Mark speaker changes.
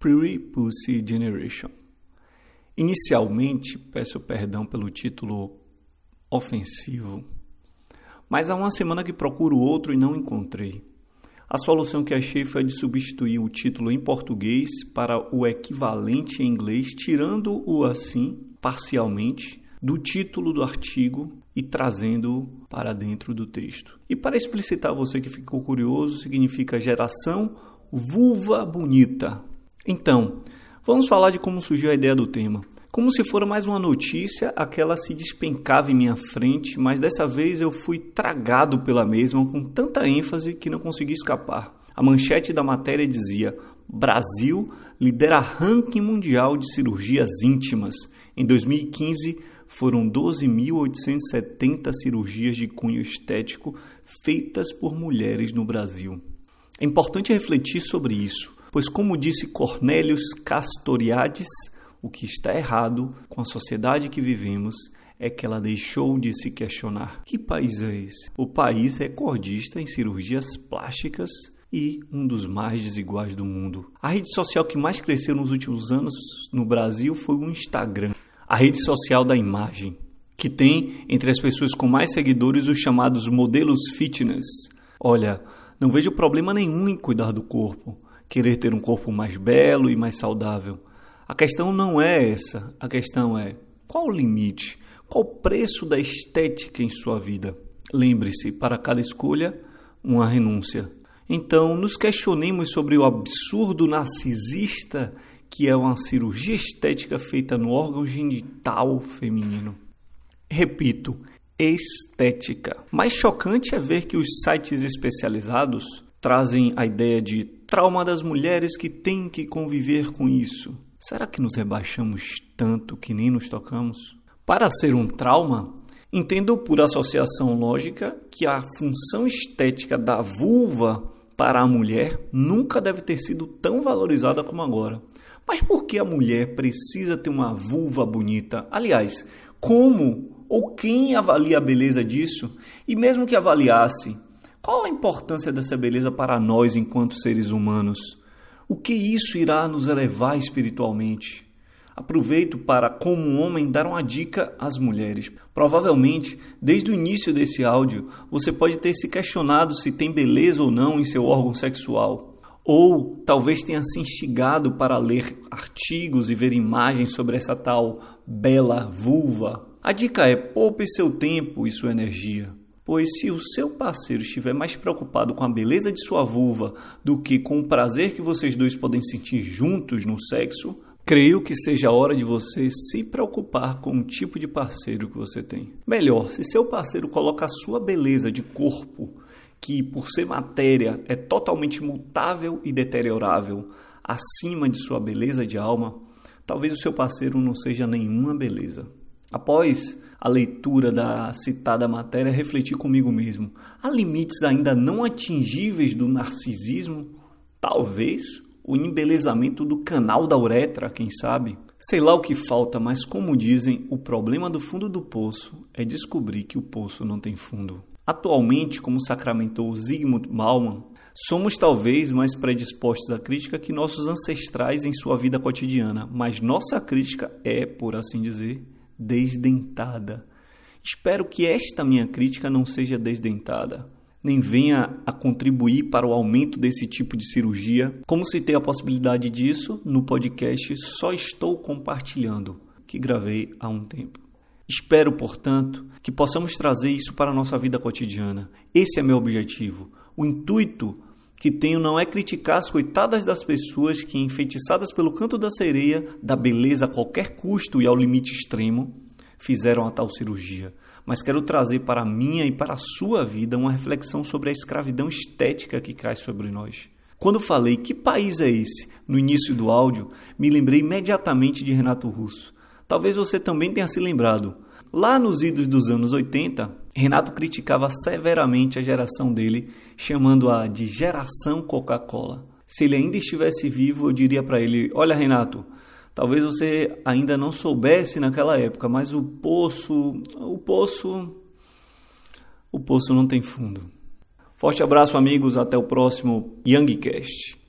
Speaker 1: Pretty Pussy Generation. Inicialmente, peço perdão pelo título ofensivo, mas há uma semana que procuro outro e não encontrei. A solução que achei foi de substituir o título em português para o equivalente em inglês, tirando-o assim, parcialmente, do título do artigo e trazendo-o para dentro do texto. E para explicitar você que ficou curioso, significa geração vulva bonita. Então, vamos falar de como surgiu a ideia do tema. Como se for mais uma notícia, aquela se despencava em minha frente, mas dessa vez eu fui tragado pela mesma com tanta ênfase que não consegui escapar. A manchete da matéria dizia: Brasil lidera ranking mundial de cirurgias íntimas. Em 2015, foram 12.870 cirurgias de cunho estético feitas por mulheres no Brasil. É importante refletir sobre isso, pois, como disse Cornélios Castoriadis, o que está errado com a sociedade que vivemos é que ela deixou de se questionar: que país é esse? O país recordista em cirurgias plásticas e um dos mais desiguais do mundo. A rede social que mais cresceu nos últimos anos no Brasil foi o Instagram, a rede social da imagem, que tem entre as pessoas com mais seguidores os chamados modelos fitness. Olha, não vejo problema nenhum em cuidar do corpo, querer ter um corpo mais belo e mais saudável. A questão não é essa. A questão é qual o limite? Qual o preço da estética em sua vida? Lembre-se, para cada escolha, uma renúncia. Então, nos questionemos sobre o absurdo narcisista que é uma cirurgia estética feita no órgão genital feminino. Repito, estética. Mais chocante é ver que os sites especializados trazem a ideia de trauma das mulheres que têm que conviver com isso. Será que nos rebaixamos tanto que nem nos tocamos? Para ser um trauma, entendo por associação lógica que a função estética da vulva para a mulher nunca deve ter sido tão valorizada como agora. Mas por que a mulher precisa ter uma vulva bonita? Aliás, como ou quem avalia a beleza disso? E mesmo que avaliasse, qual a importância dessa beleza para nós enquanto seres humanos? O que isso irá nos elevar espiritualmente? Aproveito para, como homem, dar uma dica às mulheres. Provavelmente, desde o início desse áudio, você pode ter se questionado se tem beleza ou não em seu órgão sexual. Ou talvez tenha se instigado para ler artigos e ver imagens sobre essa tal bela vulva. A dica é: poupe seu tempo e sua energia. Pois se o seu parceiro estiver mais preocupado com a beleza de sua vulva do que com o prazer que vocês dois podem sentir juntos no sexo, creio que seja a hora de você se preocupar com o tipo de parceiro que você tem. Melhor, se seu parceiro coloca a sua beleza de corpo, que por ser matéria é totalmente mutável e deteriorável, acima de sua beleza de alma, talvez o seu parceiro não seja nenhuma beleza. Após a leitura da citada matéria, refleti comigo mesmo: há limites ainda não atingíveis do narcisismo? Talvez o embelezamento do canal da uretra, quem sabe? Sei lá o que falta, mas como dizem, o problema do fundo do poço é descobrir que o poço não tem fundo. Atualmente, como sacramentou Zygmunt Bauman, somos talvez mais predispostos à crítica que nossos ancestrais em sua vida cotidiana, mas nossa crítica é, por assim dizer, desdentada. Espero que esta minha crítica não seja desdentada, nem venha a contribuir para o aumento desse tipo de cirurgia. Como tem a possibilidade disso, no podcast só estou compartilhando, que gravei há um tempo. Espero, portanto, que possamos trazer isso para a nossa vida cotidiana. Esse é meu objetivo. O intuito que tenho não é criticar as coitadas das pessoas que, enfeitiçadas pelo canto da sereia, da beleza a qualquer custo e ao limite extremo, fizeram a tal cirurgia, mas quero trazer para a minha e para a sua vida uma reflexão sobre a escravidão estética que cai sobre nós. Quando falei que país é esse no início do áudio, me lembrei imediatamente de Renato Russo. Talvez você também tenha se lembrado. Lá nos idos dos anos 80, Renato criticava severamente a geração dele, chamando-a de geração Coca-Cola. Se ele ainda estivesse vivo, eu diria para ele: Olha, Renato, talvez você ainda não soubesse naquela época, mas o poço, o poço, o poço não tem fundo. Forte abraço, amigos. Até o próximo Youngcast.